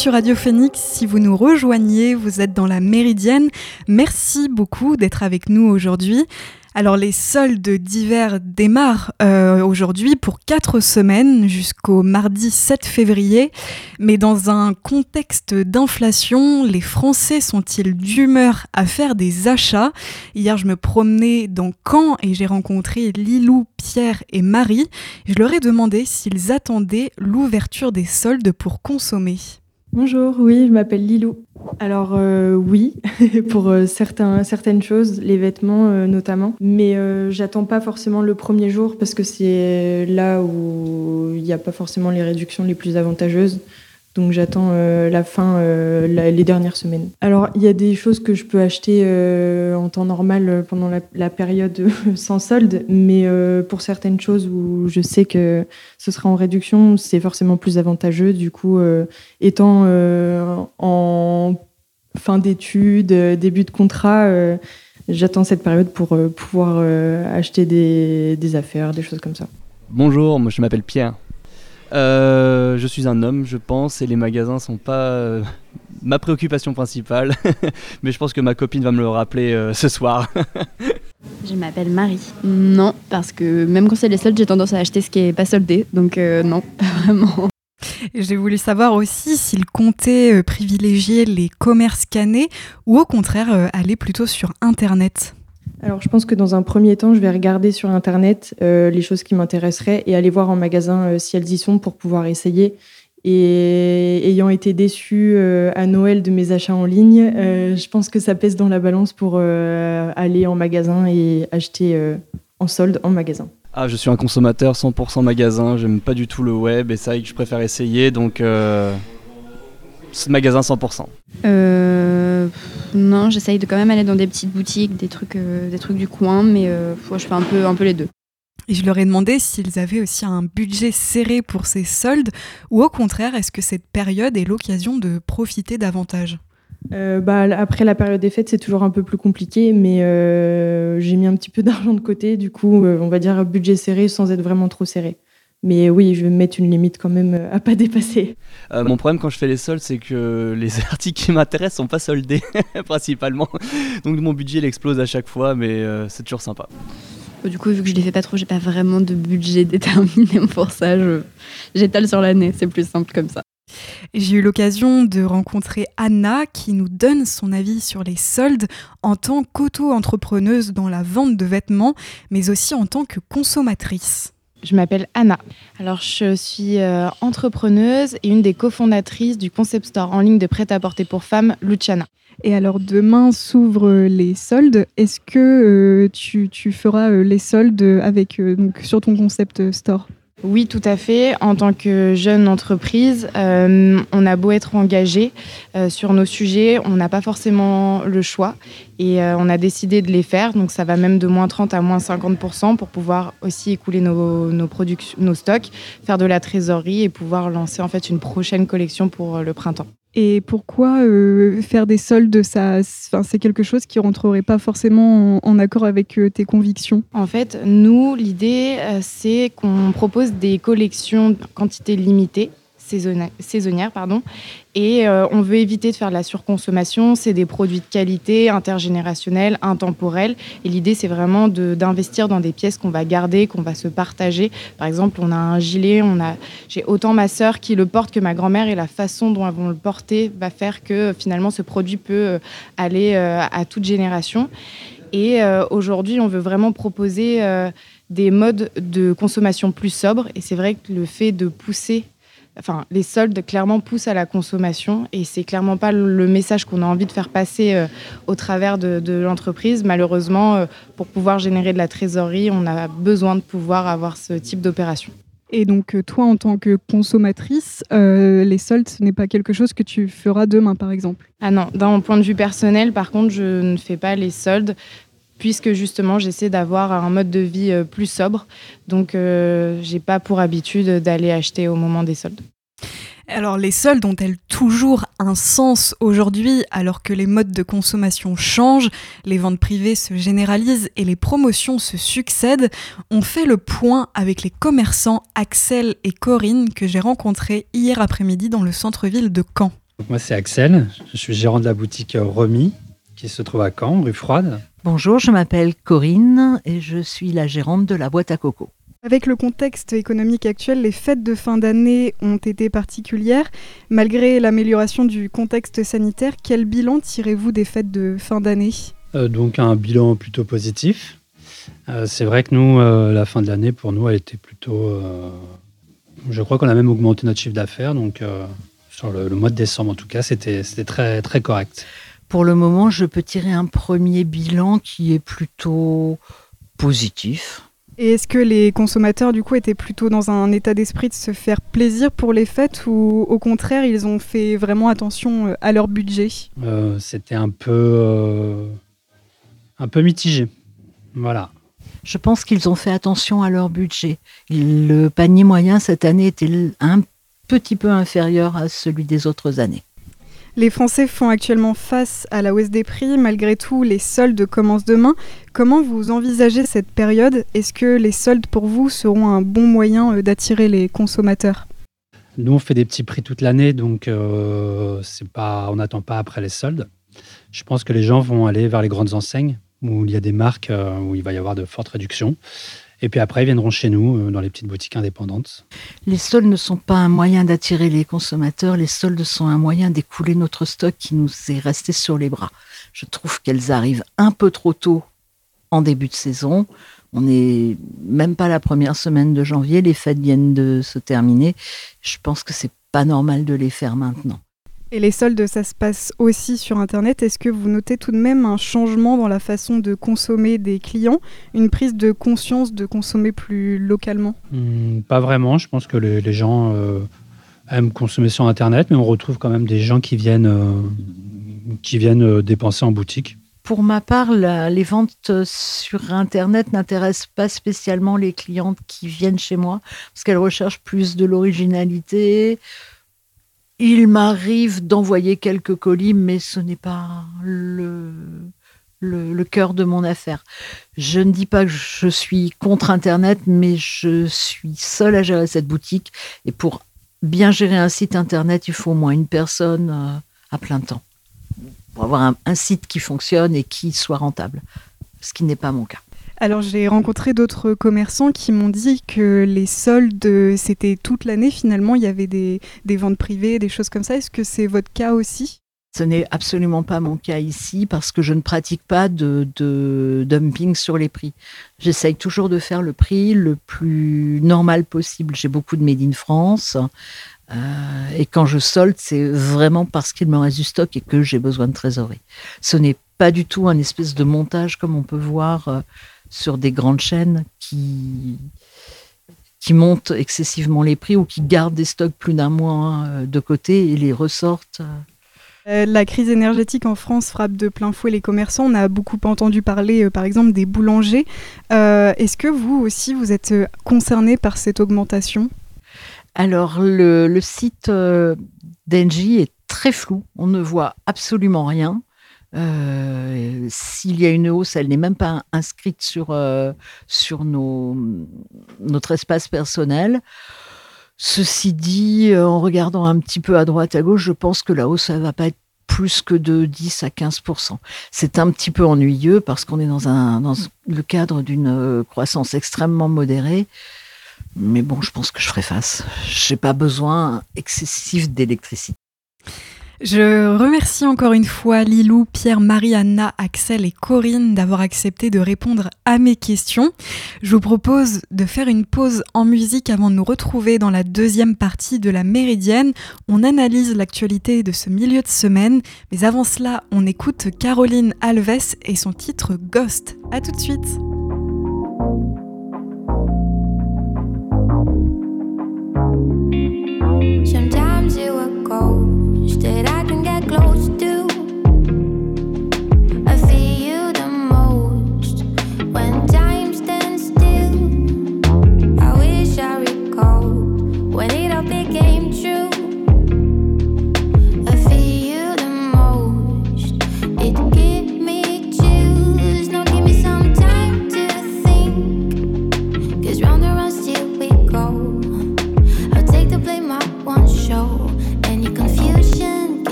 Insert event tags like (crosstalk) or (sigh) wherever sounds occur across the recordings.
sur Radio Phoenix. Si vous nous rejoignez, vous êtes dans la Méridienne. Merci beaucoup d'être avec nous aujourd'hui. Alors les soldes d'hiver démarrent euh, aujourd'hui pour quatre semaines jusqu'au mardi 7 février. Mais dans un contexte d'inflation, les Français sont-ils d'humeur à faire des achats? Hier, je me promenais dans Caen et j'ai rencontré Lilou, Pierre et Marie. Je leur ai demandé s'ils attendaient l'ouverture des soldes pour consommer. Bonjour, oui, je m'appelle Lilou. Alors euh, oui, (laughs) pour euh, certains, certaines choses, les vêtements euh, notamment, mais j'attends pas forcément le premier jour parce que c'est là où il n'y a pas forcément les réductions les plus avantageuses. Donc j'attends euh, la fin, euh, les dernières semaines. Alors il y a des choses que je peux acheter euh, en temps normal pendant la, période (laughs) sans solde, mais pour certaines choses où je sais que ce sera en réduction, c'est forcément plus avantageux. Du coup, étant en fin d'études, début de contrat, j'attends cette période pour pouvoir acheter des, des affaires, des choses comme ça. Bonjour, moi je m'appelle Pierre. Euh, je suis un homme, je pense, et les magasins sont pas euh, ma préoccupation principale. (laughs) Mais je pense que ma copine va me le rappeler euh, ce soir. (laughs) je m'appelle Marie. Non, parce que même quand c'est les soldes, j'ai tendance à acheter ce qui est pas soldé. Donc non, (laughs) pas vraiment. J'ai voulu savoir aussi s'il comptait privilégier les commerces scannés ou au contraire aller plutôt sur Internet. Alors, je pense que dans un premier temps, je vais regarder sur Internet euh, les choses qui m'intéresseraient et aller voir en magasin euh, si elles y sont pour pouvoir essayer. Et ayant été déçue euh, à Noël de mes achats en ligne, je pense que ça pèse dans la balance pour aller en magasin et acheter en solde en magasin. Ah, je suis un consommateur 100% magasin, j'aime pas du tout le web et ça que je préfère essayer, donc magasin 100%. Non, j'essaye de quand même aller dans des petites boutiques, des trucs, euh, des trucs du coin, mais euh, je fais un peu, un peu les deux. Et je leur ai demandé s'ils avaient aussi un budget serré pour ces soldes, ou au contraire, est-ce que cette période est l'occasion de profiter davantage? Euh, bah, après la période des fêtes, c'est toujours un peu plus compliqué, mais j'ai mis un petit peu d'argent de côté, du coup, on va dire budget serré sans être vraiment trop serré. Mais oui, je vais mettre une limite quand même euh, à pas dépasser. Euh, mon problème quand je fais les soldes, c'est que les (laughs) articles qui m'intéressent sont pas soldés (laughs) principalement. Donc mon budget il explose à chaque fois, mais euh, c'est toujours sympa. Du coup, vu que je les fais pas trop, j'ai pas vraiment de budget (laughs) déterminé pour ça. J'étale sur l'année, c'est plus simple comme ça. J'ai eu l'occasion de rencontrer Anna qui nous donne son avis sur les soldes en tant qu'auto-entrepreneuse dans la vente de vêtements, mais aussi en tant que consommatrice. Je m'appelle Anna. Alors, je suis euh, entrepreneuse et une des cofondatrices du concept store en ligne de prêt-à-porter pour femmes, Luciana. Et alors, demain s'ouvrent les soldes. Est-ce que euh, tu, tu, feras euh, les soldes avec, donc, sur ton concept store? Oui, tout à fait. En tant que jeune entreprise, euh, on a beau être engagé euh, sur nos sujets, on n'a pas forcément le choix et euh, on a décidé de les faire. Donc ça va même de moins 30 à moins 50% pour pouvoir aussi écouler nos, nos, nos stocks, faire de la trésorerie et pouvoir lancer en fait une prochaine collection pour le printemps. Et pourquoi euh, faire des soldes, ça, c'est quelque chose qui rentrerait pas forcément en, accord avec euh, tes convictions? En fait, nous, l'idée, euh, c'est qu'on propose des collections quantité limitée saisonnière, pardon. Et euh, on veut éviter de faire de la surconsommation. C'est des produits de qualité, intergénérationnels, intemporels. Et l'idée, c'est vraiment d'investir dans des pièces qu'on va garder, qu'on va se partager. Par exemple, on a un gilet, j'ai autant ma sœur qui le porte que ma grand-mère, et la façon dont elles vont le porter va faire que finalement ce produit peut euh, aller euh, à toute génération. Et aujourd'hui, on veut vraiment proposer des modes de consommation plus sobres. Et c'est vrai que le fait de pousser enfin, les soldes clairement poussent à la consommation et c'est clairement pas le message qu'on a envie de faire passer euh, au travers de, l'entreprise. Malheureusement, euh, pour pouvoir générer de la trésorerie, on a besoin de pouvoir avoir ce type d'opération. Et donc, euh, toi, en tant que consommatrice, les soldes, ce n'est pas quelque chose que tu feras demain, par exemple? Ah non, d'un point de vue personnel, par contre, je ne fais pas les soldes puisque justement j'essaie d'avoir un mode de vie euh, plus sobre. Donc euh, j'ai pas pour habitude d'aller acheter au moment des soldes. Alors les soldes ont-elles toujours un sens aujourd'hui alors que les modes de consommation changent, les ventes privées se généralisent et les promotions se succèdent? On fait le point avec les commerçants Axel et Corinne que j'ai rencontrés hier après-midi dans le centre-ville de Caen. Moi, c'est Axel. Je suis gérant de la boutique Remi, qui se trouve à Caen, rue Froide. Bonjour, je m'appelle Corinne et je suis la gérante de la boîte à coco. Avec le contexte économique actuel, les fêtes de fin d'année ont été particulières. Malgré l'amélioration du contexte sanitaire, quel bilan tirez-vous des fêtes de fin d'année? Euh, Donc un bilan plutôt positif. Euh, c'est vrai que nous, euh, la fin de l'année, pour nous, elle était plutôt... je crois qu'on a même augmenté notre chiffre d'affaires. Donc sur le, le, mois de décembre, en tout cas, c'était très, très correct. Pour le moment, je peux tirer un premier bilan qui est plutôt positif et est-ce que les consommateurs, du coup, étaient plutôt dans un état d'esprit de se faire plaisir pour les fêtes ou au contraire, ils ont fait vraiment attention euh, à leur budget? Euh, C'était un peu, euh, un peu mitigé. Voilà. Je pense qu'ils ont fait attention à leur budget. Le panier moyen cette année était un petit peu inférieur à celui des autres années. Les Français font actuellement face à la hausse des prix. Malgré tout, les soldes commencent demain. Comment vous envisagez cette période? Est-ce que les soldes pour vous seront un bon moyen euh, d'attirer les consommateurs? Nous, on fait des petits prix toute l'année, donc euh, on n'attend pas après les soldes. Je pense que les gens vont aller vers les grandes enseignes où il y a des marques euh, où il va y avoir de fortes réductions. Et puis après, ils viendront chez nous, euh, dans les petites boutiques indépendantes. Les soldes ne sont pas un moyen d'attirer les consommateurs, les soldes sont un moyen d'écouler notre stock qui nous est resté sur les bras. Je trouve qu'elles arrivent un peu trop tôt en début de saison. On n'est même pas la première semaine de janvier, les fêtes viennent de se terminer. Je pense que c'est pas normal de les faire maintenant. Et les soldes, ça se passe aussi sur Internet. Est-ce que vous notez tout de même un changement dans la façon de consommer des clients, une prise de conscience de consommer plus localement? Hmm, Pas vraiment. Je pense que les, gens euh, aiment consommer sur Internet, mais on retrouve quand même des gens qui viennent, euh, qui viennent euh, dépenser en boutique. Pour ma part, les ventes sur Internet n'intéressent pas spécialement les clientes qui viennent chez moi, parce qu'elles recherchent plus de l'originalité, il m'arrive d'envoyer quelques colis, mais ce n'est pas le, cœur de mon affaire. Je ne dis pas que je suis contre Internet, mais je suis seule à gérer cette boutique. Et pour bien gérer un site Internet, il faut au moins une personne euh, à plein temps. Pour avoir un site qui fonctionne et qui soit rentable, ce qui n'est pas mon cas. Alors j'ai rencontré d'autres commerçants qui m'ont dit que les soldes, c'était toute l'année finalement, il y avait des, ventes privées, des choses comme ça. Est-ce que c'est votre cas aussi? Ce n'est absolument pas mon cas ici parce que je ne pratique pas de, dumping sur les prix. J'essaye toujours de faire le prix le plus normal possible. J'ai beaucoup de Made in France. Euh, et quand je solde, c'est vraiment parce qu'il me reste du stock et que j'ai besoin de trésorerie. Ce n'est pas du tout un espèce de montage comme on peut voir euh, sur des grandes chaînes qui, qui montent excessivement les prix ou qui gardent des stocks plus d'un mois euh, de côté et les ressortent. Euh, la crise énergétique en France frappe de plein fouet les commerçants. On a beaucoup entendu parler, euh, par exemple, des boulangers. Est-ce que vous aussi, vous êtes concerné par cette augmentation? Alors, le, le site d'Engie est très flou. On ne voit absolument rien. Euh, s'il y a une hausse, elle n'est même pas inscrite sur, euh, sur nos, notre espace personnel. Ceci dit, euh, en regardant un petit peu à droite, à gauche, je pense que la hausse, elle va pas être plus que de 10 à 15% C'est un petit peu ennuyeux parce qu'on est dans, un, dans le cadre d'une croissance extrêmement modérée. Mais bon, je pense que je ferai face. Je n'ai pas besoin excessif d'électricité. Je remercie encore une fois Lilou, Pierre, Marianna, Axel et Corinne d'avoir accepté de répondre à mes questions. Je vous propose de faire une pause en musique avant de nous retrouver dans la deuxième partie de la Méridienne. On analyse l'actualité de ce milieu de semaine, mais avant cela, on écoute Caroline Alves et son titre Ghost. A tout de suite. You confuse.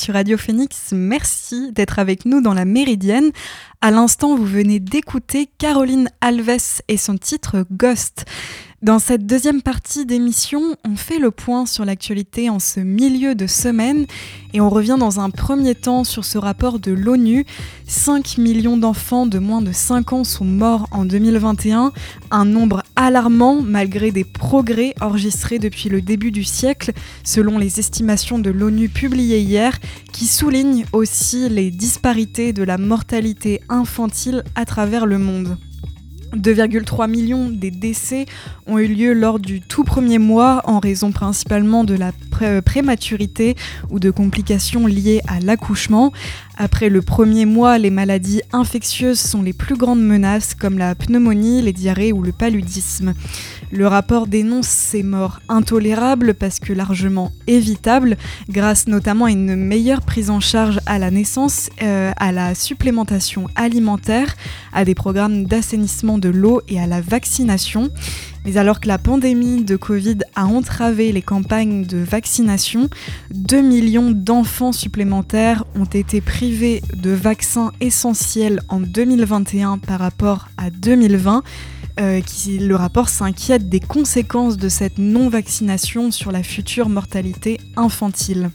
Sur Radio Phoenix, merci d'être avec nous dans la Méridienne. À l'instant, vous venez d'écouter Caroline Alves et son titre Ghost. Dans cette deuxième partie d'émission, on fait le point sur l'actualité en ce milieu de semaine et on revient dans un premier temps sur ce rapport de l'ONU. 5 millions d'enfants de moins de 5 ans sont morts en 2021, un nombre alarmant malgré des progrès enregistrés depuis le début du siècle, selon les estimations de l'ONU publiées hier, qui soulignent aussi les disparités de la mortalité infantile à travers le monde. 2,3 millions des décès ont eu lieu lors du tout premier mois en raison principalement de la pré- prématurité ou de complications liées à l'accouchement. Après le premier mois, les maladies infectieuses sont les plus grandes menaces comme la pneumonie, les diarrhées ou le paludisme. Le rapport dénonce ces morts intolérables parce que largement évitables grâce notamment à une meilleure prise en charge à la naissance, euh, à la supplémentation alimentaire, à des programmes d'assainissement de l'eau et à la vaccination. Mais alors que la pandémie de Covid a entravé les campagnes de vaccination, 2 millions d'enfants supplémentaires ont été privés de vaccins essentiels en 2021 par rapport à 2020. euh, qui, le rapport s'inquiète des conséquences de cette non-vaccination sur la future mortalité infantile.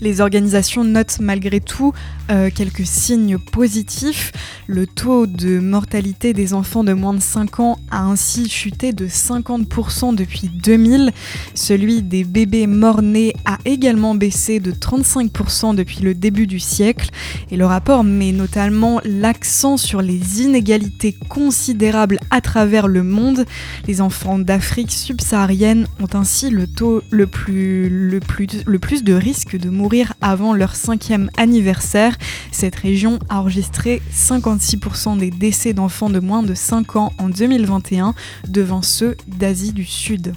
Les organisations notent malgré tout euh, quelques signes positifs. Le taux de mortalité des enfants de moins de 5 ans a ainsi chuté de 50% depuis 2000. Celui des bébés morts-nés a également baissé de 35% depuis le début du siècle. Et le rapport met notamment l'accent sur les inégalités considérables à travers le monde. Les enfants d'Afrique subsaharienne ont ainsi le taux le plus, le plus, le plus de de mourir avant leur cinquième anniversaire. Cette région a enregistré 56% des décès d'enfants de moins de 5 ans en 2021, devant ceux d'Asie du Sud.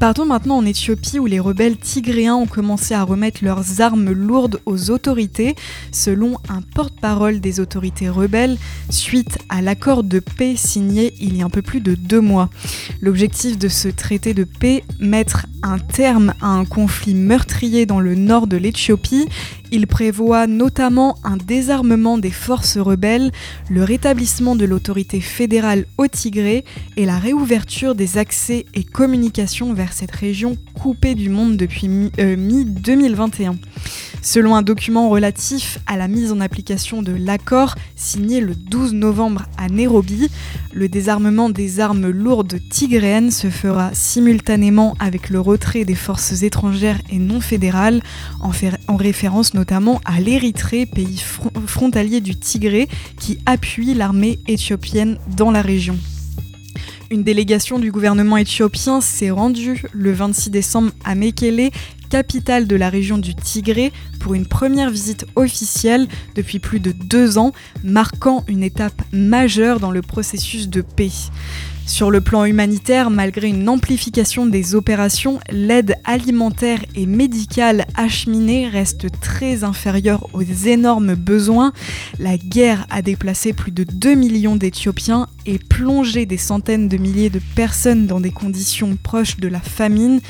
Partons maintenant en Éthiopie où les rebelles tigréens ont commencé à remettre leurs armes lourdes aux autorités, selon un porte-parole des autorités rebelles, suite à l'accord de paix signé il y a un peu plus de deux mois. L'objectif de ce traité de paix, mettre un terme à un conflit meurtrier dans le nord de l'Éthiopie, il prévoit notamment un désarmement des forces rebelles, le rétablissement de l'autorité fédérale au Tigré et la réouverture des accès et communications vers cette région coupée du monde depuis mi- euh, mi-2021. Selon un document relatif à la mise en application de l'accord signé le 12 novembre à Nairobi, le désarmement des armes lourdes tigréennes se fera simultanément avec le retrait des forces étrangères et non fédérales, en, référence notamment à l'Érythrée, pays fron- frontalier du Tigré, qui appuie l'armée éthiopienne dans la région. Une délégation du gouvernement éthiopien s'est rendue le 26 décembre à Mekele, capitale de la région du Tigré, pour une première visite officielle depuis plus de deux ans, marquant une étape majeure dans le processus de paix. Sur le plan humanitaire, malgré une amplification des opérations, l'aide alimentaire et médicale acheminée reste très inférieure aux énormes besoins. La guerre a déplacé plus de 2 millions d'Éthiopiens et plongé des centaines de milliers de personnes dans des conditions proches de la famine.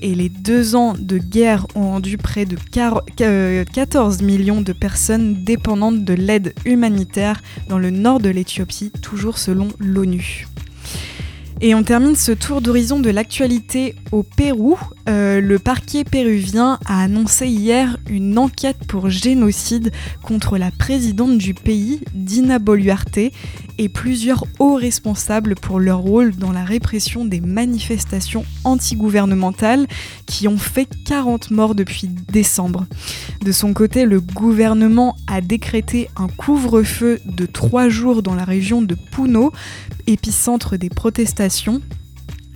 Et les deux ans de guerre ont rendu près de quar- euh, 14 millions de personnes dépendantes de l'aide humanitaire dans le nord de l'Éthiopie, toujours selon l'ONU. Et on termine ce tour d'horizon de l'actualité au Pérou. Euh, le parquet péruvien a annoncé hier une enquête pour génocide contre la présidente du pays, Dina Boluarte, et plusieurs hauts responsables pour leur rôle dans la répression des manifestations antigouvernementales qui ont fait 40 morts depuis décembre. De son côté, le gouvernement a décrété un couvre-feu de trois jours dans la région de Puno, épicentre des protestations,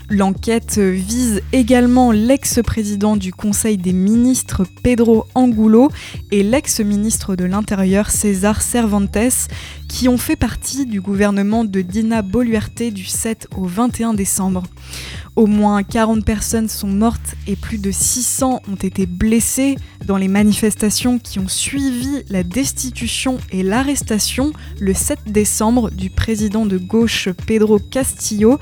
L'enquête vise également l'ex-président du Conseil des ministres Pedro Angulo et l'ex-ministre de l'Intérieur César Cervantes qui ont fait partie du gouvernement de Dina Boluarte du 7 au 21 décembre. Au moins 40 personnes sont mortes et plus de 600 ont été blessées dans les manifestations qui ont suivi la destitution et l'arrestation le 7 décembre du président de gauche Pedro Castillo,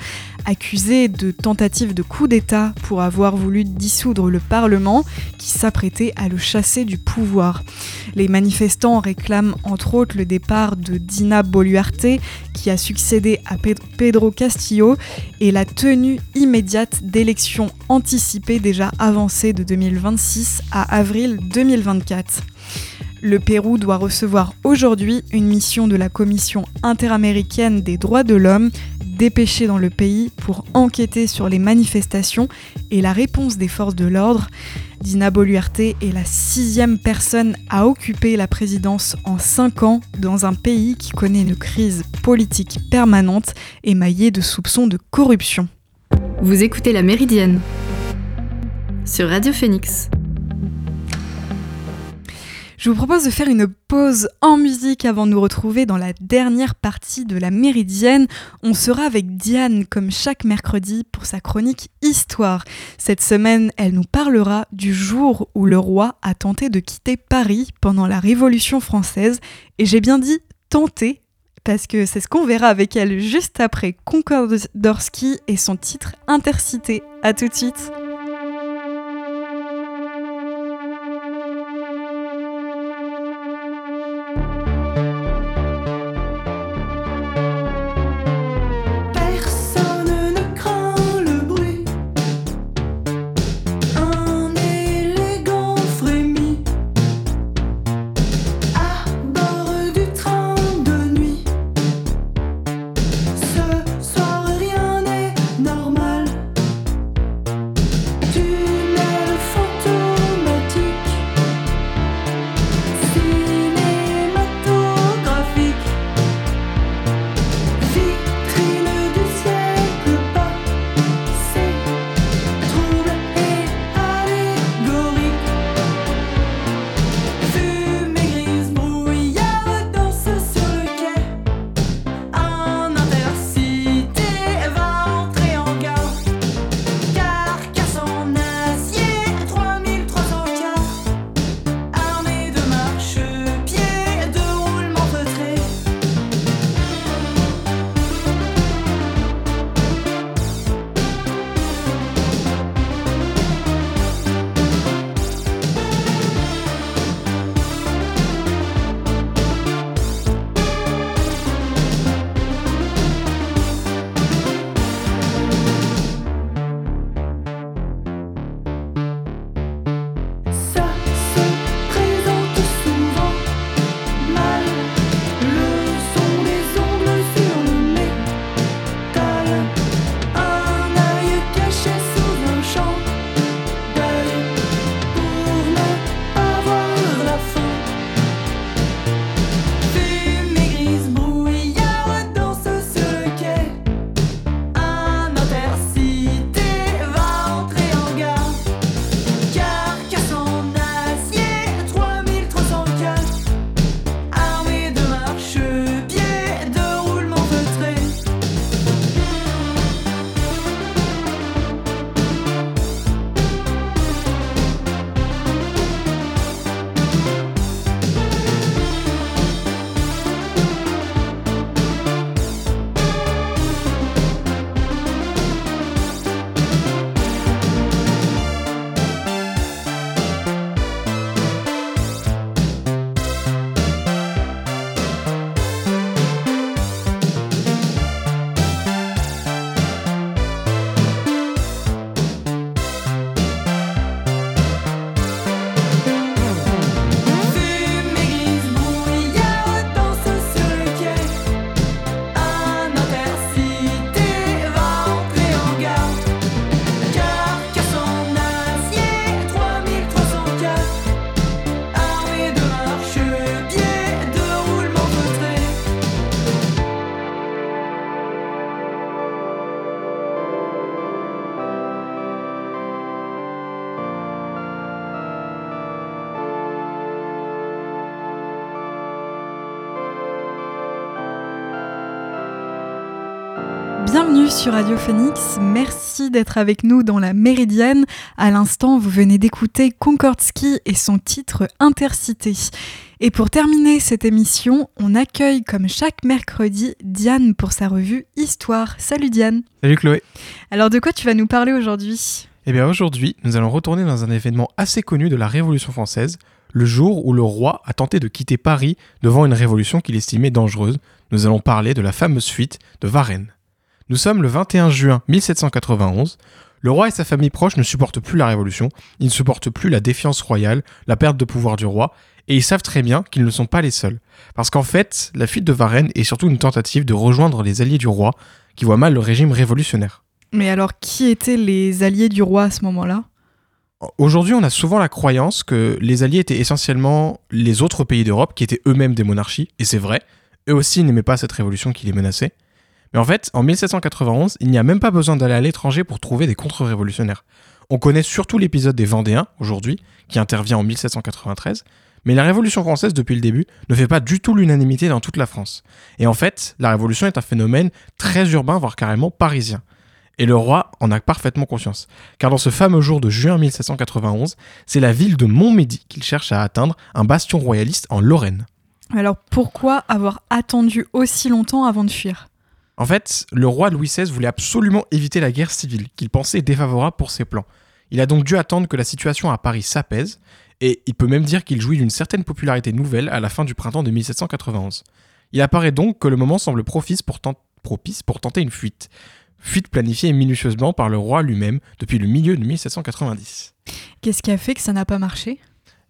accusé de tentative de coup d'État pour avoir voulu dissoudre le Parlement qui s'apprêtait à le chasser du pouvoir. Les manifestants réclament entre autres le départ de Dina Boluarte qui a succédé à Pedro Castillo et la tenue immédiate d'élections anticipées déjà avancées de 2026 à avril 2024. Le Pérou doit recevoir aujourd'hui une mission de la Commission interaméricaine des droits de l'homme dépêchée dans le pays pour enquêter sur les manifestations et la réponse des forces de l'ordre. Dina Boluarte est la sixième personne à occuper la présidence en cinq ans dans un pays qui connaît une crise politique permanente émaillée de soupçons de corruption. Vous écoutez La Méridienne sur Radio Phoenix. Je vous propose de faire une pause en musique avant de nous retrouver dans la dernière partie de la Méridienne. On sera avec Diane comme chaque mercredi pour sa chronique Histoire. Cette semaine, elle nous parlera du jour où le roi a tenté de quitter Paris pendant la Révolution française. Et j'ai bien dit tenter parce que c'est ce qu'on verra avec elle juste après Concordorski et son titre Intercité. A tout de suite. Bienvenue sur Radio Phoenix, merci d'être avec nous dans la Méridienne. À l'instant, vous venez d'écouter Ski et son titre Intercité. Et pour terminer cette émission, on accueille comme chaque mercredi Diane pour sa revue Histoire. Salut Diane. Salut Chloé. Alors de quoi tu vas nous parler aujourd'hui? Eh bien aujourd'hui, nous allons retourner dans un événement assez connu de la Révolution française, le jour où le roi a tenté de quitter Paris devant une révolution qu'il estimait dangereuse. Nous allons parler de la fameuse fuite de Varennes. Nous sommes le 21 juin 1791. Le roi et sa famille proche ne supportent plus la révolution, ils ne supportent plus la défiance royale, la perte de pouvoir du roi, et ils savent très bien qu'ils ne sont pas les seuls. Parce qu'en fait, la fuite de Varennes est surtout une tentative de rejoindre les alliés du roi, qui voient mal le régime révolutionnaire. Mais alors, qui étaient les alliés du roi à ce moment-là? Aujourd'hui, on a souvent la croyance que les alliés étaient essentiellement les autres pays d'Europe qui étaient eux-mêmes des monarchies, et c'est vrai, eux aussi n'aimaient pas cette révolution qui les menaçait. Mais en fait, en 1791, il n'y a même pas besoin d'aller à l'étranger pour trouver des contre-révolutionnaires. On connaît surtout l'épisode des Vendéens, aujourd'hui, qui intervient en 1793, mais la Révolution française, depuis le début, ne fait pas du tout l'unanimité dans toute la France. Et en fait, la Révolution est un phénomène très urbain, voire carrément parisien. Et le roi en a parfaitement conscience. Car dans ce fameux jour de juin 1791, c'est la ville de Montmédy qu'il cherche à atteindre, un bastion royaliste en Lorraine. Alors pourquoi avoir attendu aussi longtemps avant de fuir? En fait, le roi Louis XVI voulait absolument éviter la guerre civile, qu'il pensait défavorable pour ses plans. Il a donc dû attendre que la situation à Paris s'apaise, et il peut même dire qu'il jouit d'une certaine popularité nouvelle à la fin du printemps de 1791. Il apparaît donc que le moment semble propice pour, propice pour tenter une fuite. Fuite planifiée minutieusement par le roi lui-même depuis le milieu de 1790. Qu'est-ce qui a fait que ça n'a pas marché?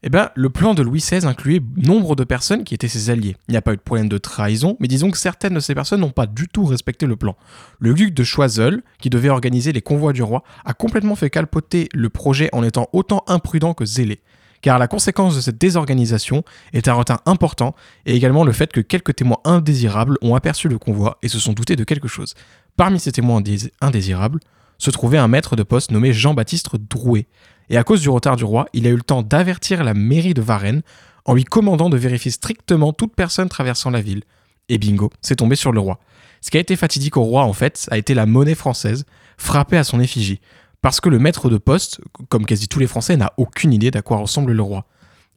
Eh bien, le plan de Louis XVI incluait nombre de personnes qui étaient ses alliés. Il n'y a pas eu de problème de trahison, mais disons que certaines de ces personnes n'ont pas du tout respecté le plan. Le duc de Choiseul, qui devait organiser les convois du roi, a complètement fait calpoter le projet en étant autant imprudent que zélé. Car la conséquence de cette désorganisation est un retard important et également le fait que quelques témoins indésirables ont aperçu le convoi et se sont doutés de quelque chose. Parmi ces témoins indésirables se trouvait un maître de poste nommé Jean-Baptiste Drouet, et à cause du retard du roi, il a eu le temps d'avertir la mairie de Varennes en lui commandant de vérifier strictement toute personne traversant la ville. Et bingo, c'est tombé sur le roi. Ce qui a été fatidique au roi, en fait, a été la monnaie française, frappée à son effigie. Parce que le maître de poste, comme quasi tous les Français, n'a aucune idée d'à quoi ressemble le roi.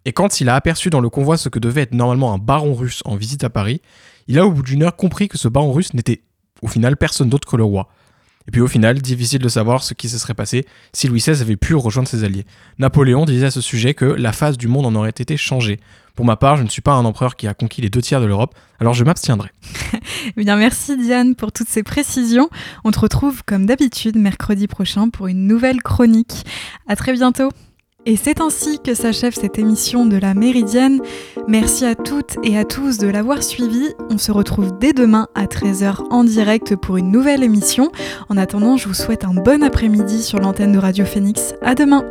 Et quand il a aperçu dans le convoi ce que devait être normalement un baron russe en visite à Paris, il a au bout d'une heure compris que ce baron russe n'était au final personne d'autre que le roi. Et puis au final, difficile de savoir ce qui se serait passé si Louis XVI avait pu rejoindre ses alliés. Napoléon disait à ce sujet que la face du monde en aurait été changée. Pour ma part, je ne suis pas un empereur qui a conquis les deux tiers de l'Europe, alors je m'abstiendrai. (laughs) Eh bien, merci Diane pour toutes ces précisions. On te retrouve comme d'habitude mercredi prochain pour une nouvelle chronique. À très bientôt. Et c'est ainsi que s'achève cette émission de la Méridienne. Merci à toutes et à tous de l'avoir suivi. On se retrouve dès demain à 13h en direct pour une nouvelle émission. En attendant, je vous souhaite un bon après-midi sur l'antenne de Radio Phoenix. À demain!